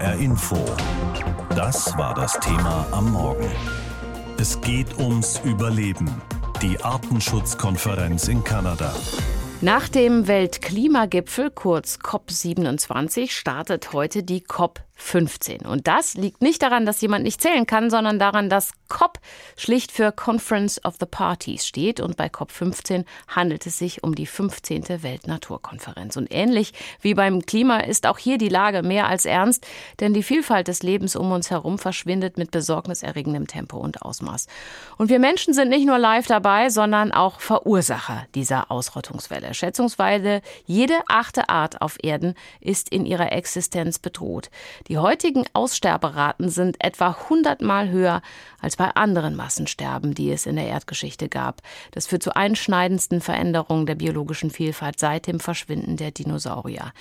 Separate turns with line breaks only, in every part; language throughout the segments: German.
HR Info. Das war das Thema am Morgen. Es geht ums Überleben. Die Artenschutzkonferenz in Kanada.
Nach dem Weltklimagipfel, kurz COP27, startet heute die COP 15. Und das liegt nicht daran, dass jemand nicht zählen kann, sondern daran, dass COP schlicht für Conference of the Parties steht. Und bei COP 15 handelt es sich um die 15. Weltnaturkonferenz. Und ähnlich wie beim Klima ist auch hier die Lage mehr als ernst, denn die Vielfalt des Lebens um uns herum verschwindet mit besorgniserregendem Tempo und Ausmaß. Und wir Menschen sind nicht nur live dabei, sondern auch Verursacher dieser Ausrottungswelle. Schätzungsweise jede achte Art auf Erden ist in ihrer Existenz bedroht. Heutigen Aussterberaten sind etwa 100 Mal höher als bei anderen Massensterben, die es in der Erdgeschichte gab. Das führt zu einschneidendsten Veränderungen der biologischen Vielfalt seit dem Verschwinden der Dinosaurier.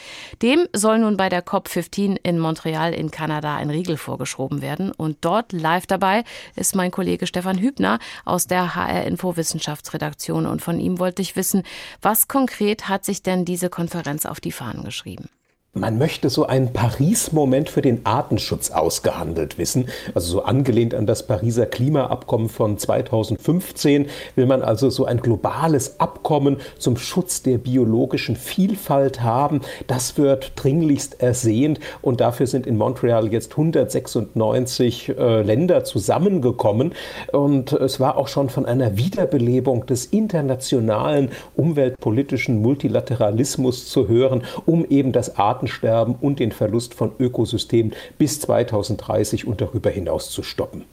Dem soll nun bei der COP15 in Montreal in Kanada ein Riegel vorgeschoben werden. Und dort live dabei ist mein Kollege Stefan Hübner aus der HR Info Wissenschaftsredaktion. Und von ihm wollte ich wissen, was konkret hat sich denn diese Konferenz auf die Fahnen geschrieben?
Man möchte so einen Paris-Moment für den Artenschutz ausgehandelt wissen. Also so angelehnt an das Pariser Klimaabkommen von 2015 will man also so ein globales Abkommen zum Schutz der biologischen Vielfalt haben. Das wird dringlichst ersehnt und dafür sind in Montreal jetzt 196 äh, Länder zusammengekommen. Und es war auch schon von einer Wiederbelebung des internationalen umweltpolitischen Multilateralismus zu hören, um eben das Artenschutz Artensterben und den Verlust von Ökosystemen bis 2030 und darüber hinaus zu stoppen.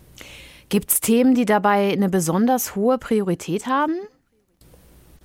Gibt es Themen, die dabei eine besonders hohe Priorität haben?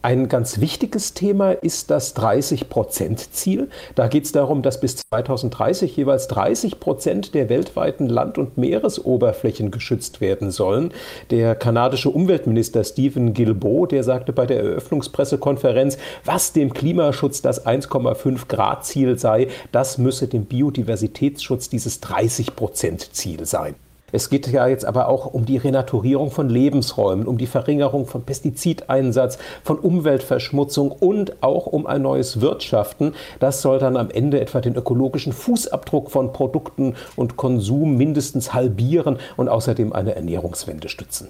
Ein ganz wichtiges Thema ist das 30-Prozent-Ziel. Da geht es darum, dass bis 2030 jeweils 30 Prozent der weltweiten Land- und Meeresoberflächen geschützt werden sollen. Der kanadische Umweltminister Stephen Guilbeault, der sagte bei der Eröffnungspressekonferenz, was dem Klimaschutz das 1,5 Grad Ziel sei, das müsse dem Biodiversitätsschutz dieses 30-Prozent-Ziel sein. Es geht ja jetzt aber auch um die Renaturierung von Lebensräumen, um die Verringerung von Pestizideinsatz, von Umweltverschmutzung und auch um ein neues Wirtschaften. Das soll dann am Ende etwa den ökologischen Fußabdruck von Produkten und Konsum mindestens halbieren und außerdem eine Ernährungswende stützen.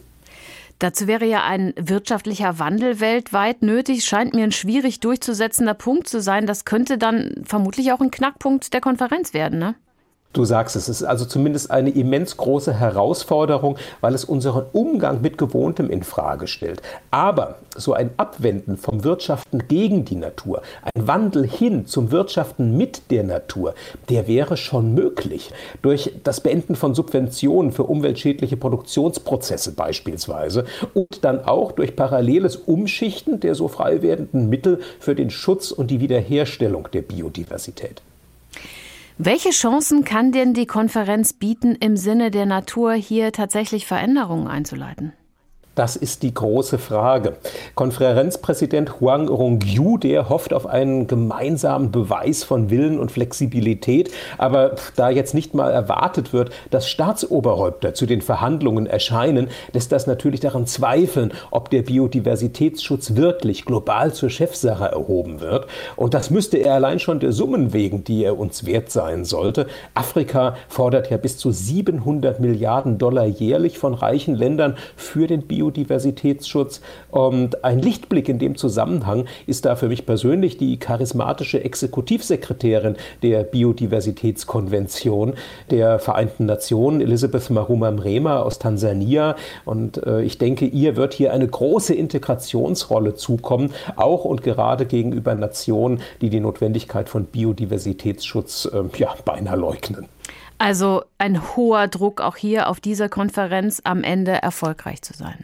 Dazu wäre ja ein wirtschaftlicher Wandel weltweit nötig. Scheint mir ein schwierig durchzusetzender Punkt zu sein. Das könnte dann vermutlich auch ein Knackpunkt der Konferenz werden, ne?
Du sagst es, es ist also zumindest eine immens große Herausforderung, weil es unseren Umgang mit Gewohntem in Frage stellt. Aber so ein Abwenden vom Wirtschaften gegen die Natur, ein Wandel hin zum Wirtschaften mit der Natur, der wäre schon möglich. Durch das Beenden von Subventionen für umweltschädliche Produktionsprozesse beispielsweise und dann auch durch paralleles Umschichten der so frei werdenden Mittel für den Schutz und die Wiederherstellung der Biodiversität.
Welche Chancen kann denn die Konferenz bieten, im Sinne der Natur hier tatsächlich Veränderungen einzuleiten?
Das ist die große Frage. Konferenzpräsident Huang Rongyu, der hofft auf einen gemeinsamen Beweis von Willen und Flexibilität. Aber da jetzt nicht mal erwartet wird, dass Staatsoberhäupter zu den Verhandlungen erscheinen, lässt das natürlich daran zweifeln, ob der Biodiversitätsschutz wirklich global zur Chefsache erhoben wird. Und das müsste er allein schon der Summen wegen, die er uns wert sein sollte. Afrika fordert ja bis zu 700 Milliarden Dollar jährlich von reichen Ländern für den Biodiversitätsschutz. Biodiversitätsschutz. Und ein Lichtblick in dem Zusammenhang ist da für mich persönlich die charismatische Exekutivsekretärin der Biodiversitätskonvention der Vereinten Nationen, Elisabeth Maruma Mrema aus Tansania. Und äh, ich denke, ihr wird hier eine große Integrationsrolle zukommen, auch und gerade gegenüber Nationen, die die Notwendigkeit von Biodiversitätsschutz äh, ja, beinahe leugnen.
Also ein hoher Druck auch hier auf dieser Konferenz am Ende erfolgreich zu sein.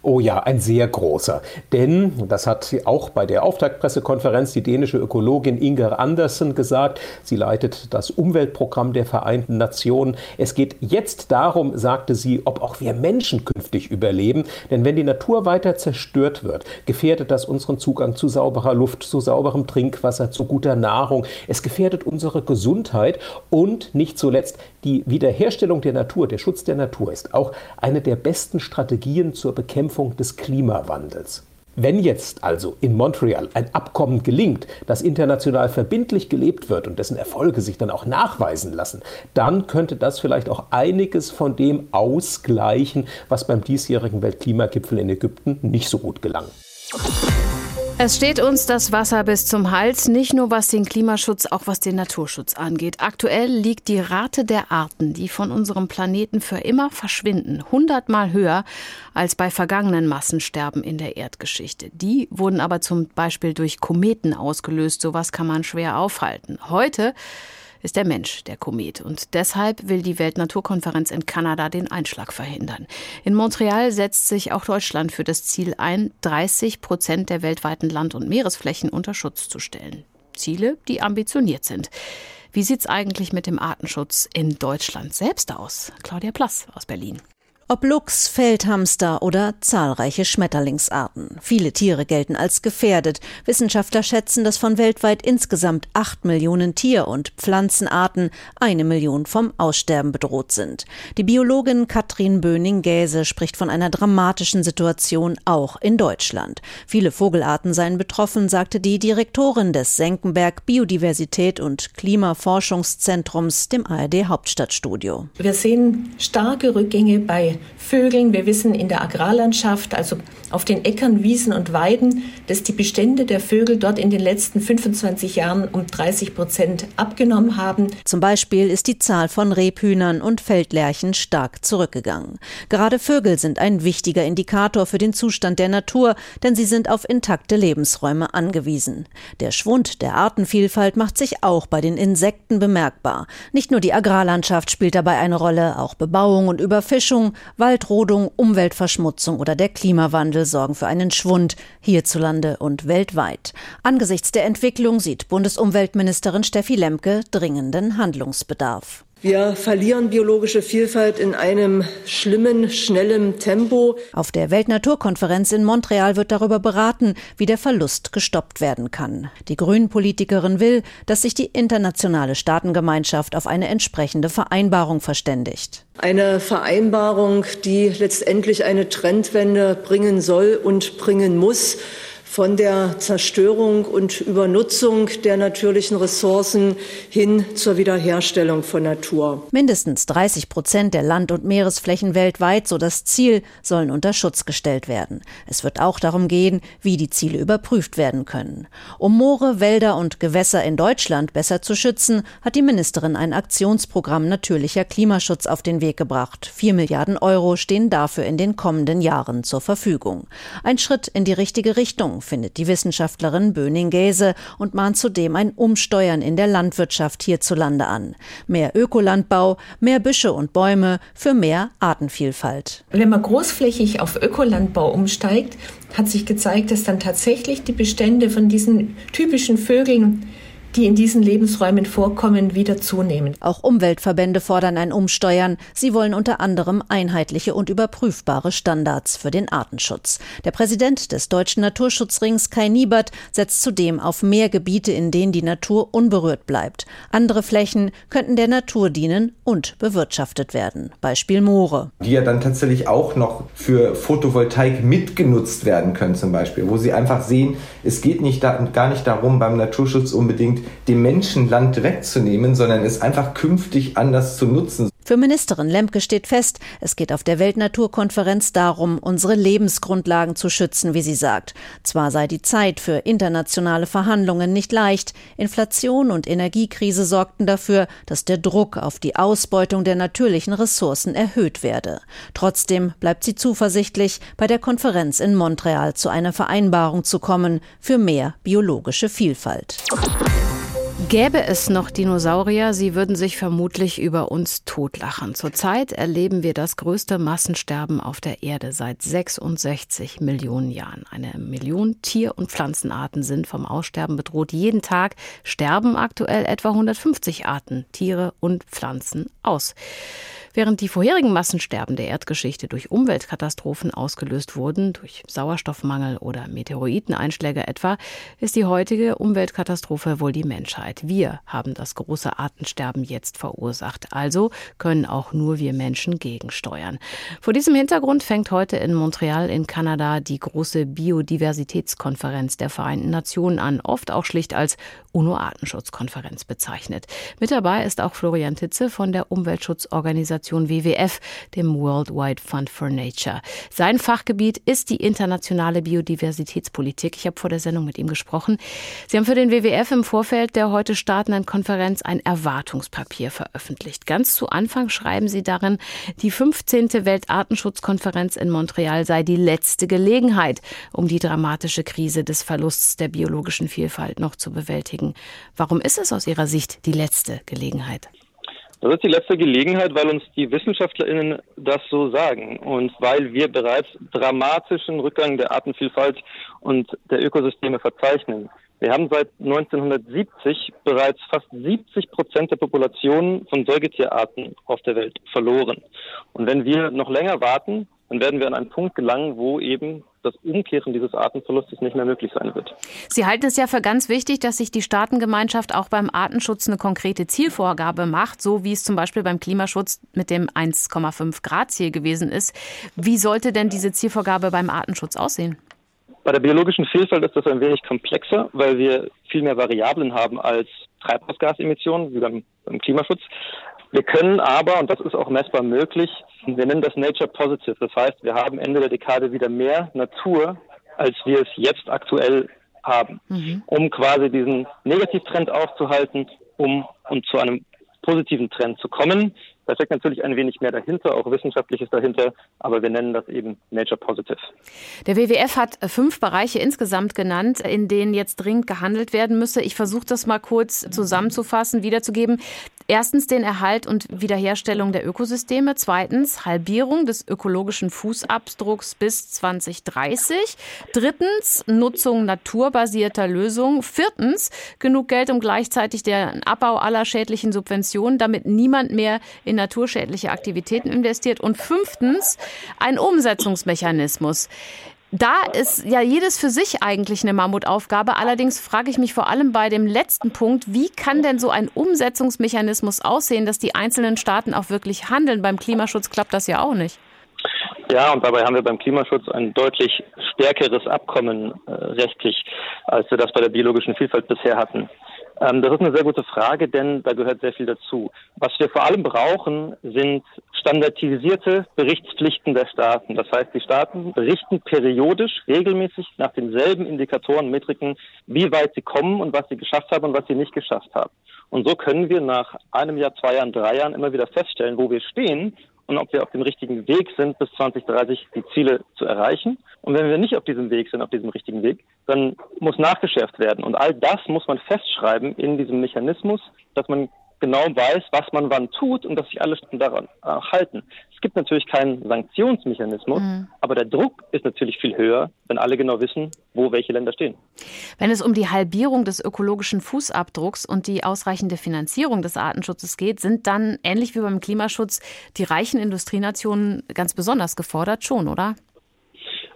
Oh ja, ein sehr großer. Denn, das hat auch bei der Auftaktpressekonferenz die dänische Ökologin Inger Andersen gesagt, sie leitet das Umweltprogramm der Vereinten Nationen. Es geht jetzt darum, sagte sie, ob auch wir Menschen künftig überleben. Denn wenn die Natur weiter zerstört wird, gefährdet das unseren Zugang zu sauberer Luft, zu sauberem Trinkwasser, zu guter Nahrung. Es gefährdet unsere Gesundheit und nicht zuletzt die Wiederherstellung der Natur, der Schutz der Natur ist auch eine der besten Strategien zur Bekämpfung des Klimawandels. Wenn jetzt also in Montreal ein Abkommen gelingt, das international verbindlich gelebt wird und dessen Erfolge sich dann auch nachweisen lassen, dann könnte das vielleicht auch einiges von dem ausgleichen, was beim diesjährigen Weltklimagipfel in Ägypten nicht so gut gelang.
Es steht uns das Wasser bis zum Hals, nicht nur was den Klimaschutz, auch was den Naturschutz angeht. Aktuell liegt die Rate der Arten, die von unserem Planeten für immer verschwinden, hundertmal höher als bei vergangenen Massensterben in der Erdgeschichte. Die wurden aber zum Beispiel durch Kometen ausgelöst. Sowas kann man schwer aufhalten. Heute ist der Mensch der Komet. Und deshalb will die Weltnaturkonferenz in Kanada den Einschlag verhindern. In Montreal setzt sich auch Deutschland für das Ziel ein, 30 Prozent der weltweiten Land- und Meeresflächen unter Schutz zu stellen. Ziele, die ambitioniert sind. Wie sieht es eigentlich mit dem Artenschutz in Deutschland selbst aus? Claudia Plass aus Berlin.
Ob Luchs, Feldhamster oder zahlreiche Schmetterlingsarten. Viele Tiere gelten als gefährdet. Wissenschaftler schätzen, dass von weltweit insgesamt acht Millionen Tier- und Pflanzenarten eine Million vom Aussterben bedroht sind. Die Biologin Katrin Böning-Gäse spricht von einer dramatischen Situation auch in Deutschland. Viele Vogelarten seien betroffen, sagte die Direktorin des Senckenberg Biodiversität und Klimaforschungszentrums, dem ARD Hauptstadtstudio.
Wir sehen starke Rückgänge bei Vögeln. Wir wissen in der Agrarlandschaft, also auf den Äckern, Wiesen und Weiden, dass die Bestände der Vögel dort in den letzten 25 Jahren um 30 Prozent abgenommen haben.
Zum Beispiel ist die Zahl von Rebhühnern und Feldlerchen stark zurückgegangen. Gerade Vögel sind ein wichtiger Indikator für den Zustand der Natur, denn sie sind auf intakte Lebensräume angewiesen. Der Schwund der Artenvielfalt macht sich auch bei den Insekten bemerkbar. Nicht nur die Agrarlandschaft spielt dabei eine Rolle, auch Bebauung und Überfischung, Waldrodung, Umweltverschmutzung oder der Klimawandel sorgen für einen Schwund hierzulande und weltweit. Angesichts der Entwicklung sieht Bundesumweltministerin Steffi Lemke dringenden Handlungsbedarf.
Wir verlieren biologische Vielfalt in einem schlimmen, schnellen Tempo.
Auf der Weltnaturkonferenz in Montreal wird darüber beraten, wie der Verlust gestoppt werden kann. Die Grünen-Politikerin will, dass sich die internationale Staatengemeinschaft auf eine entsprechende Vereinbarung verständigt.
Eine Vereinbarung, die letztendlich eine Trendwende bringen soll und bringen muss von der Zerstörung und Übernutzung der natürlichen Ressourcen hin zur Wiederherstellung von Natur.
Mindestens 30 Prozent der Land- und Meeresflächen weltweit, so das Ziel, sollen unter Schutz gestellt werden. Es wird auch darum gehen, wie die Ziele überprüft werden können. Um Moore, Wälder und Gewässer in Deutschland besser zu schützen, hat die Ministerin ein Aktionsprogramm natürlicher Klimaschutz auf den Weg gebracht. Vier Milliarden Euro stehen dafür in den kommenden Jahren zur Verfügung. Ein Schritt in die richtige Richtung findet die Wissenschaftlerin Böning-Gäse und mahnt zudem ein Umsteuern in der Landwirtschaft hierzulande an. Mehr Ökolandbau, mehr Büsche und Bäume für mehr Artenvielfalt.
Wenn man großflächig auf Ökolandbau umsteigt, hat sich gezeigt, dass dann tatsächlich die Bestände von diesen typischen Vögeln die in diesen Lebensräumen vorkommen, wieder zunehmen.
Auch Umweltverbände fordern ein Umsteuern. Sie wollen unter anderem einheitliche und überprüfbare Standards für den Artenschutz. Der Präsident des Deutschen Naturschutzrings Kai Niebert setzt zudem auf mehr Gebiete, in denen die Natur unberührt bleibt. Andere Flächen könnten der Natur dienen und bewirtschaftet werden. Beispiel Moore.
Die ja dann tatsächlich auch noch für Photovoltaik mitgenutzt werden können zum Beispiel, wo sie einfach sehen, es geht nicht da, gar nicht darum, beim Naturschutz unbedingt dem Menschen Land wegzunehmen, sondern es einfach künftig anders zu nutzen.
Für Ministerin Lemke steht fest, es geht auf der Weltnaturkonferenz darum, unsere Lebensgrundlagen zu schützen, wie sie sagt. Zwar sei die Zeit für internationale Verhandlungen nicht leicht, Inflation und Energiekrise sorgten dafür, dass der Druck auf die Ausbeutung der natürlichen Ressourcen erhöht werde. Trotzdem bleibt sie zuversichtlich, bei der Konferenz in Montreal zu einer Vereinbarung zu kommen für mehr biologische Vielfalt.
Gäbe es noch Dinosaurier, sie würden sich vermutlich über uns totlachen. Zurzeit erleben wir das größte Massensterben auf der Erde seit 66 Millionen Jahren. Eine Million Tier- und Pflanzenarten sind vom Aussterben bedroht. Jeden Tag sterben aktuell etwa 150 Arten, Tiere und Pflanzen aus. Während die vorherigen Massensterben der Erdgeschichte durch Umweltkatastrophen ausgelöst wurden, durch Sauerstoffmangel oder Meteoriteneinschläge etwa, ist die heutige Umweltkatastrophe wohl die Menschheit. Wir haben das große Artensterben jetzt verursacht. Also können auch nur wir Menschen gegensteuern. Vor diesem Hintergrund fängt heute in Montreal in Kanada die große Biodiversitätskonferenz der Vereinten Nationen an, oft auch schlicht als UNO-Artenschutzkonferenz bezeichnet. Mit dabei ist auch Florian Titze von der Umweltschutzorganisation WWF, dem World Wide Fund for Nature. Sein Fachgebiet ist die internationale Biodiversitätspolitik. Ich habe vor der Sendung mit ihm gesprochen. Sie haben für den WWF im Vorfeld der heute startenden Konferenz ein Erwartungspapier veröffentlicht. Ganz zu Anfang schreiben Sie darin, die 15. Weltartenschutzkonferenz in Montreal sei die letzte Gelegenheit, um die dramatische Krise des Verlusts der biologischen Vielfalt noch zu bewältigen. Warum ist es aus Ihrer Sicht die letzte Gelegenheit?
Das ist die letzte Gelegenheit, weil uns die WissenschaftlerInnen das so sagen und weil wir bereits dramatischen Rückgang der Artenvielfalt und der Ökosysteme verzeichnen. Wir haben seit 1970 bereits fast 70 Prozent der Population von Säugetierarten auf der Welt verloren. Und wenn wir noch länger warten, dann werden wir an einen Punkt gelangen, wo eben das Umkehren dieses Artenverlustes nicht mehr möglich sein wird.
Sie halten es ja für ganz wichtig, dass sich die Staatengemeinschaft auch beim Artenschutz eine konkrete Zielvorgabe macht, so wie es zum Beispiel beim Klimaschutz mit dem 1,5 Grad Ziel gewesen ist. Wie sollte denn diese Zielvorgabe beim Artenschutz aussehen?
Bei der biologischen Vielfalt ist das ein wenig komplexer, weil wir viel mehr Variablen haben als Treibhausgasemissionen, wie beim, beim Klimaschutz. Wir können aber, und das ist auch messbar möglich, wir nennen das Nature Positive. Das heißt, wir haben Ende der Dekade wieder mehr Natur, als wir es jetzt aktuell haben, mhm. um quasi diesen Negativtrend aufzuhalten, um, um zu einem positiven Trend zu kommen. Da steckt natürlich ein wenig mehr dahinter, auch Wissenschaftliches dahinter, aber wir nennen das eben Nature Positive.
Der WWF hat fünf Bereiche insgesamt genannt, in denen jetzt dringend gehandelt werden müsse. Ich versuche das mal kurz zusammenzufassen, wiederzugeben. Erstens den Erhalt und Wiederherstellung der Ökosysteme. Zweitens Halbierung des ökologischen Fußabdrucks bis 2030. Drittens Nutzung naturbasierter Lösungen. Viertens genug Geld, um gleichzeitig den Abbau aller schädlichen Subventionen, damit niemand mehr in naturschädliche Aktivitäten investiert. Und fünftens ein Umsetzungsmechanismus. Da ist ja jedes für sich eigentlich eine Mammutaufgabe. Allerdings frage ich mich vor allem bei dem letzten Punkt, wie kann denn so ein Umsetzungsmechanismus aussehen, dass die einzelnen Staaten auch wirklich handeln? Beim Klimaschutz klappt das ja auch nicht.
Ja, und dabei haben wir beim Klimaschutz ein deutlich stärkeres Abkommen äh, rechtlich, als wir das bei der biologischen Vielfalt bisher hatten. Ähm, das ist eine sehr gute Frage, denn da gehört sehr viel dazu. Was wir vor allem brauchen, sind standardisierte Berichtspflichten der Staaten. Das heißt, die Staaten berichten periodisch, regelmäßig nach denselben Indikatoren, Metriken, wie weit sie kommen und was sie geschafft haben und was sie nicht geschafft haben. Und so können wir nach einem Jahr, zwei Jahren, drei Jahren immer wieder feststellen, wo wir stehen und ob wir auf dem richtigen Weg sind, bis 2030 die Ziele zu erreichen. Und wenn wir nicht auf diesem Weg sind, auf diesem richtigen Weg, dann muss nachgeschärft werden. Und all das muss man festschreiben in diesem Mechanismus, dass man genau weiß, was man wann tut und dass sich alle daran äh, halten. Es gibt natürlich keinen Sanktionsmechanismus, mhm. aber der Druck ist natürlich viel höher, wenn alle genau wissen, wo welche Länder stehen.
Wenn es um die Halbierung des ökologischen Fußabdrucks und die ausreichende Finanzierung des Artenschutzes geht, sind dann ähnlich wie beim Klimaschutz die reichen Industrienationen ganz besonders gefordert, schon, oder?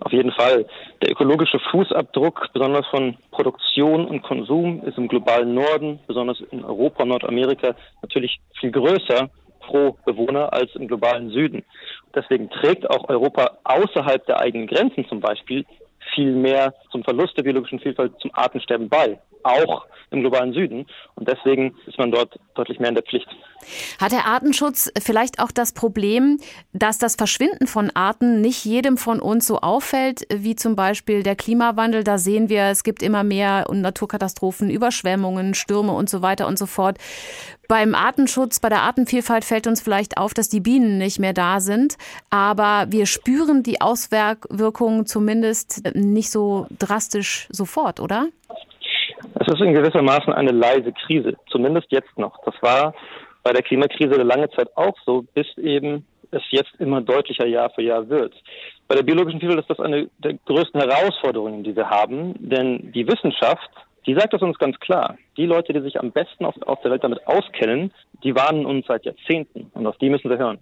Auf jeden Fall. Der ökologische Fußabdruck, besonders von Produktion und Konsum, ist im globalen Norden, besonders in Europa und Nordamerika, natürlich viel größer pro Bewohner als im globalen Süden. Deswegen trägt auch Europa außerhalb der eigenen Grenzen zum Beispiel viel mehr zum Verlust der biologischen Vielfalt, zum Artensterben bei, auch im globalen Süden. Und deswegen ist man dort deutlich mehr in der Pflicht.
Hat der Artenschutz vielleicht auch das Problem, dass das Verschwinden von Arten nicht jedem von uns so auffällt, wie zum Beispiel der Klimawandel? Da sehen wir, es gibt immer mehr Naturkatastrophen, Überschwemmungen, Stürme und so weiter und so fort. Beim Artenschutz, bei der Artenvielfalt fällt uns vielleicht auf, dass die Bienen nicht mehr da sind, aber wir spüren die Auswirkungen zumindest nicht so drastisch sofort, oder?
Ist in gewisser Maßen eine leise Krise, zumindest jetzt noch. Das war bei der Klimakrise eine lange Zeit auch so, bis eben es jetzt immer deutlicher Jahr für Jahr wird. Bei der biologischen Vielfalt ist das eine der größten Herausforderungen, die wir haben, denn die Wissenschaft, die sagt das uns ganz klar. Die Leute, die sich am besten auf, auf der Welt damit auskennen, die warnen uns seit Jahrzehnten und auf die müssen wir hören.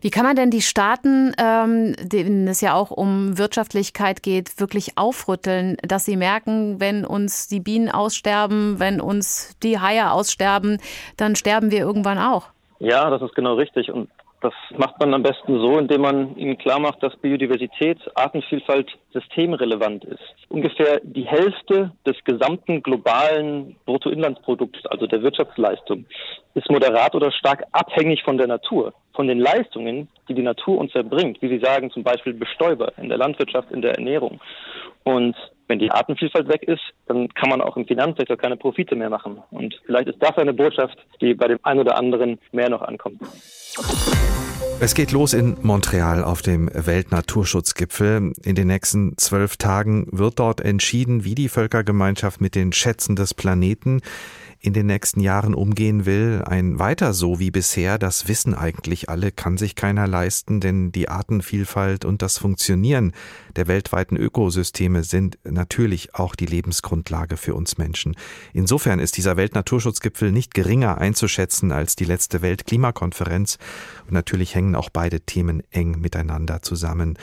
Wie kann man denn die Staaten, ähm, denen es ja auch um Wirtschaftlichkeit geht, wirklich aufrütteln, dass sie merken, wenn uns die Bienen aussterben, wenn uns die Haie aussterben, dann sterben wir irgendwann auch?
Ja, das ist genau richtig. Und das macht man am besten so, indem man ihnen klar macht, dass Biodiversität, Artenvielfalt systemrelevant ist. Ungefähr die Hälfte des gesamten globalen Bruttoinlandsprodukts, also der Wirtschaftsleistung, ist moderat oder stark abhängig von der Natur, von den Leistungen, die die Natur uns erbringt, wie Sie sagen, zum Beispiel Bestäuber in der Landwirtschaft, in der Ernährung. Und wenn die Artenvielfalt weg ist, dann kann man auch im Finanzsektor keine Profite mehr machen. Und vielleicht ist das eine Botschaft, die bei dem einen oder anderen mehr noch ankommt.
Es geht los in Montreal auf dem Weltnaturschutzgipfel. In den nächsten zwölf Tagen wird dort entschieden, wie die Völkergemeinschaft mit den Schätzen des Planeten in den nächsten Jahren umgehen will. Ein weiter so wie bisher, das wissen eigentlich alle, kann sich keiner leisten, denn die Artenvielfalt und das Funktionieren der weltweiten Ökosysteme sind natürlich auch die Lebensgrundlage für uns Menschen. Insofern ist dieser Weltnaturschutzgipfel nicht geringer einzuschätzen als die letzte Weltklimakonferenz und natürlich hängen auch beide Themen eng miteinander zusammen.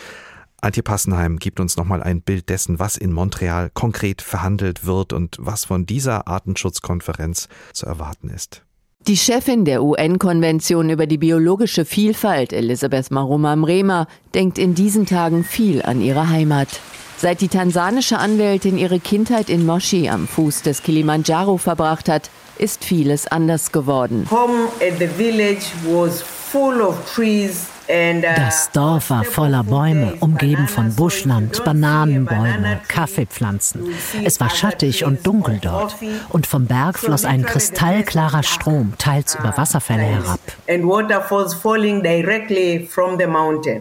Antje Passenheim gibt uns nochmal ein Bild dessen, was in Montreal konkret verhandelt wird und was von dieser Artenschutzkonferenz zu erwarten ist.
Die Chefin der UN-Konvention über die biologische Vielfalt, Elisabeth Maruma Mrema, denkt in diesen Tagen viel an ihre Heimat. Seit die tansanische Anwältin ihre Kindheit in Moshi am Fuß des Kilimanjaro verbracht hat, ist vieles anders geworden. Home at the village
was full of trees das Dorf war voller Bäume, umgeben von Buschland, Bananenbäume, Kaffeepflanzen. Es war schattig und dunkel dort. Und vom Berg floss ein kristallklarer Strom, teils über Wasserfälle herab.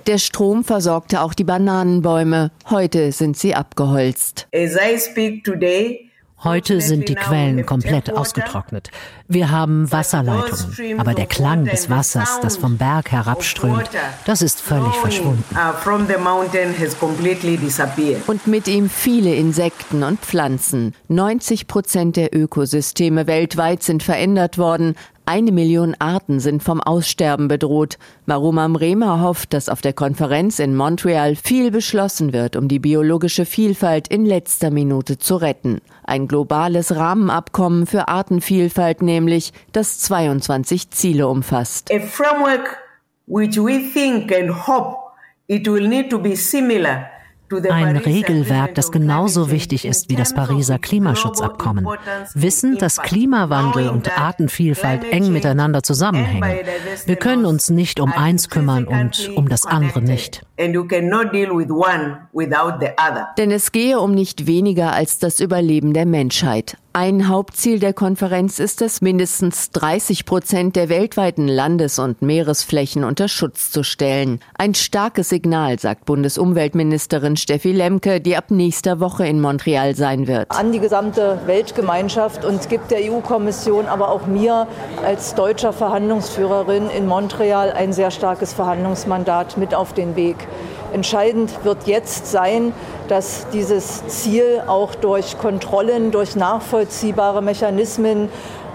Der Strom versorgte auch die Bananenbäume. Heute sind sie abgeholzt.
As I speak today, Heute sind die Quellen komplett ausgetrocknet. Wir haben Wasserleitungen, aber der Klang des Wassers, das vom Berg herabströmt, das ist völlig verschwunden.
Und mit ihm viele Insekten und Pflanzen. 90 Prozent der Ökosysteme weltweit sind verändert worden. Eine Million Arten sind vom Aussterben bedroht. Maruma Mrema hofft, dass auf der Konferenz in Montreal viel beschlossen wird, um die biologische Vielfalt in letzter Minute zu retten. Ein globales Rahmenabkommen für Artenvielfalt nämlich, das 22 Ziele umfasst. A framework which we think and hope
it will need to be similar ein Regelwerk, das genauso wichtig ist wie das Pariser Klimaschutzabkommen. Wissen, dass Klimawandel und Artenvielfalt eng miteinander zusammenhängen. Wir können uns nicht um eins kümmern und um das andere nicht.
Denn es gehe um nicht weniger als das Überleben der Menschheit. Ein Hauptziel der Konferenz ist es, mindestens 30 Prozent der weltweiten Landes- und Meeresflächen unter Schutz zu stellen. Ein starkes Signal, sagt Bundesumweltministerin Steffi Lemke, die ab nächster Woche in Montreal sein wird.
An die gesamte Weltgemeinschaft und gibt der EU-Kommission, aber auch mir als deutscher Verhandlungsführerin in Montreal ein sehr starkes Verhandlungsmandat mit auf den Weg. Entscheidend wird jetzt sein, dass dieses Ziel auch durch Kontrollen, durch nachvollziehbare Mechanismen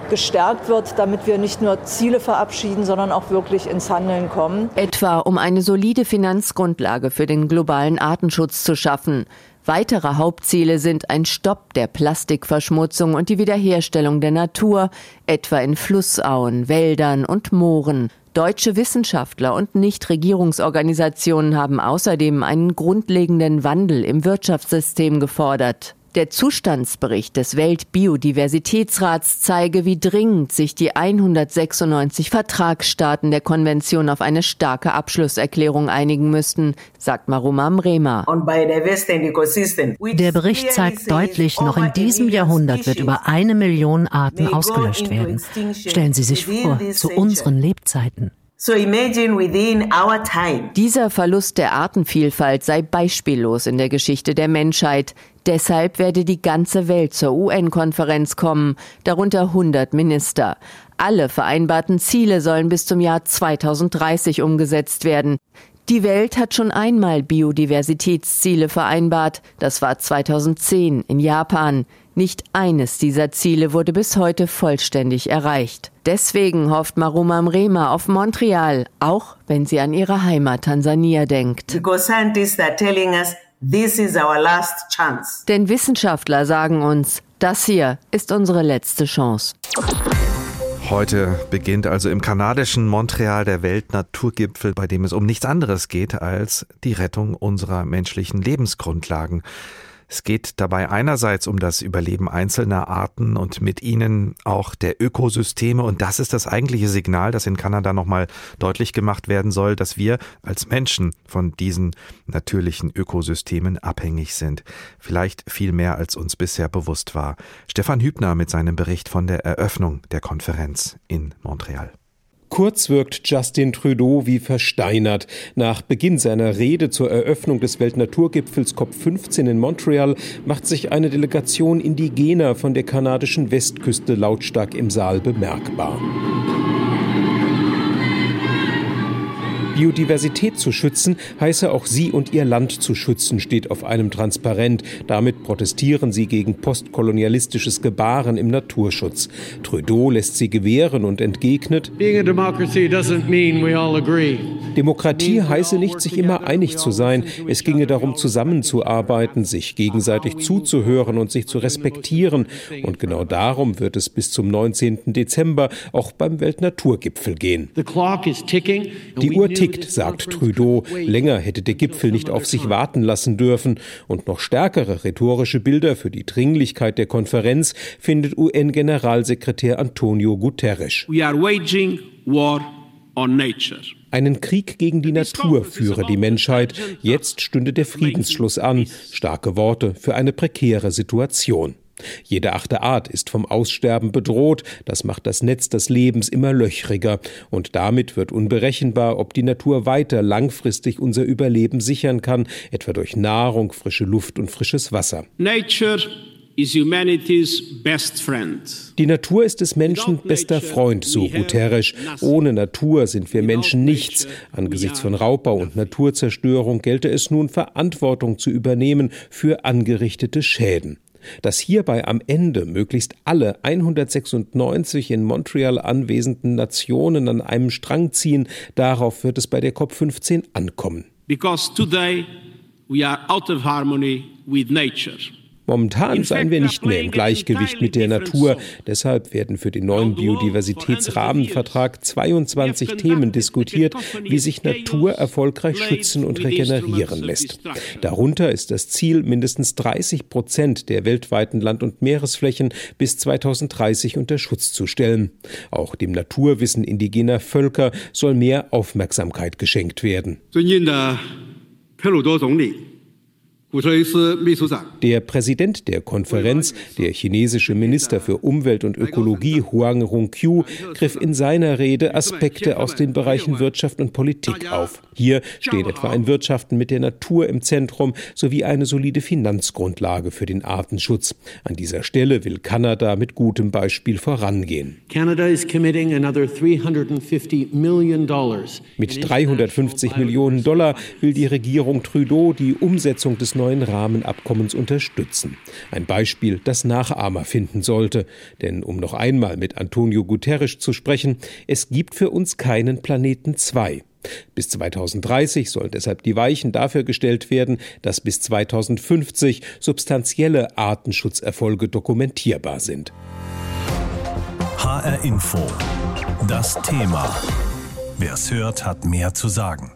gestärkt wird, damit wir nicht nur Ziele verabschieden, sondern auch wirklich ins Handeln kommen.
Etwa um eine solide Finanzgrundlage für den globalen Artenschutz zu schaffen. Weitere Hauptziele sind ein Stopp der Plastikverschmutzung und die Wiederherstellung der Natur, etwa in Flussauen, Wäldern und Mooren. Deutsche Wissenschaftler und Nichtregierungsorganisationen haben außerdem einen grundlegenden Wandel im Wirtschaftssystem gefordert. Der Zustandsbericht des Weltbiodiversitätsrats zeige, wie dringend sich die 196 Vertragsstaaten der Konvention auf eine starke Abschlusserklärung einigen müssten, sagt Maruma Mrema.
Der Bericht zeigt deutlich, noch in diesem Jahrhundert wird über eine Million Arten ausgelöscht werden. Stellen Sie sich vor, zu unseren Lebzeiten.
So imagine within our time. Dieser Verlust der Artenvielfalt sei beispiellos in der Geschichte der Menschheit. Deshalb werde die ganze Welt zur UN-Konferenz kommen, darunter 100 Minister. Alle vereinbarten Ziele sollen bis zum Jahr 2030 umgesetzt werden. Die Welt hat schon einmal Biodiversitätsziele vereinbart. Das war 2010 in Japan. Nicht eines dieser Ziele wurde bis heute vollständig erreicht. Deswegen hofft Maruma Mrema auf Montreal, auch wenn sie an ihre Heimat Tansania denkt. Denn Wissenschaftler sagen uns, das hier ist unsere letzte Chance.
Heute beginnt also im kanadischen Montreal der Weltnaturgipfel, bei dem es um nichts anderes geht als die Rettung unserer menschlichen Lebensgrundlagen. Es geht dabei einerseits um das Überleben einzelner Arten und mit ihnen auch der Ökosysteme. Und das ist das eigentliche Signal, das in Kanada nochmal deutlich gemacht werden soll, dass wir als Menschen von diesen natürlichen Ökosystemen abhängig sind. Vielleicht viel mehr, als uns bisher bewusst war. Stefan Hübner mit seinem Bericht von der Eröffnung der Konferenz in Montreal.
Kurz wirkt Justin Trudeau wie versteinert. Nach Beginn seiner Rede zur Eröffnung des Weltnaturgipfels COP15 in Montreal macht sich eine Delegation Indigener von der kanadischen Westküste lautstark im Saal bemerkbar. Biodiversität zu schützen heiße auch sie und ihr Land zu schützen, steht auf einem Transparent. Damit protestieren sie gegen postkolonialistisches Gebaren im Naturschutz. Trudeau lässt sie gewähren und entgegnet, Demokratie heiße nicht, sich immer einig zu sein. Es ginge darum, zusammenzuarbeiten, sich gegenseitig zuzuhören und sich zu respektieren. Und genau darum wird es bis zum 19. Dezember auch beim Weltnaturgipfel gehen. Die Uhr tickt geschickt, sagt Trudeau. Länger hätte der Gipfel nicht auf sich warten lassen dürfen. Und noch stärkere rhetorische Bilder für die Dringlichkeit der Konferenz findet UN-Generalsekretär Antonio Guterres. We are waging war on nature. Einen Krieg gegen die Natur führe die Menschheit. Jetzt stünde der Friedensschluss an. Starke Worte für eine prekäre Situation. Jede achte Art ist vom Aussterben bedroht, das macht das Netz des Lebens immer löchriger, und damit wird unberechenbar, ob die Natur weiter langfristig unser Überleben sichern kann, etwa durch Nahrung, frische Luft und frisches Wasser. Nature die Natur ist des Menschen bester Freund, so Guterres. Ohne Natur sind wir Menschen nichts. Angesichts von Raubbau und Naturzerstörung gelte es nun, Verantwortung zu übernehmen für angerichtete Schäden. Dass hierbei am Ende möglichst alle 196 in Montreal anwesenden Nationen an einem Strang ziehen, darauf wird es bei der COP15 ankommen. Because today we are out of harmony with nature. Momentan seien wir nicht mehr im Gleichgewicht mit der Natur. Deshalb werden für den neuen Biodiversitätsrahmenvertrag 22 Themen diskutiert, wie sich Natur erfolgreich schützen und regenerieren lässt. Darunter ist das Ziel, mindestens 30 Prozent der weltweiten Land- und Meeresflächen bis 2030 unter Schutz zu stellen. Auch dem Naturwissen indigener Völker soll mehr Aufmerksamkeit geschenkt werden. Der Präsident der Konferenz, der chinesische Minister für Umwelt und Ökologie Huang Rongqiu, griff in seiner Rede Aspekte aus den Bereichen Wirtschaft und Politik auf. Hier steht etwa ein Wirtschaften mit der Natur im Zentrum sowie eine solide Finanzgrundlage für den Artenschutz. An dieser Stelle will Kanada mit gutem Beispiel vorangehen. Mit 350 Millionen Dollar will die Regierung Trudeau die Umsetzung des neuen neuen Rahmenabkommens unterstützen. Ein Beispiel, das Nachahmer finden sollte. Denn um noch einmal mit Antonio Guterres zu sprechen, es gibt für uns keinen Planeten 2. Bis 2030 sollen deshalb die Weichen dafür gestellt werden, dass bis 2050 substanzielle Artenschutzerfolge dokumentierbar sind.
HR Info. Das Thema. Wer es hört, hat mehr zu sagen.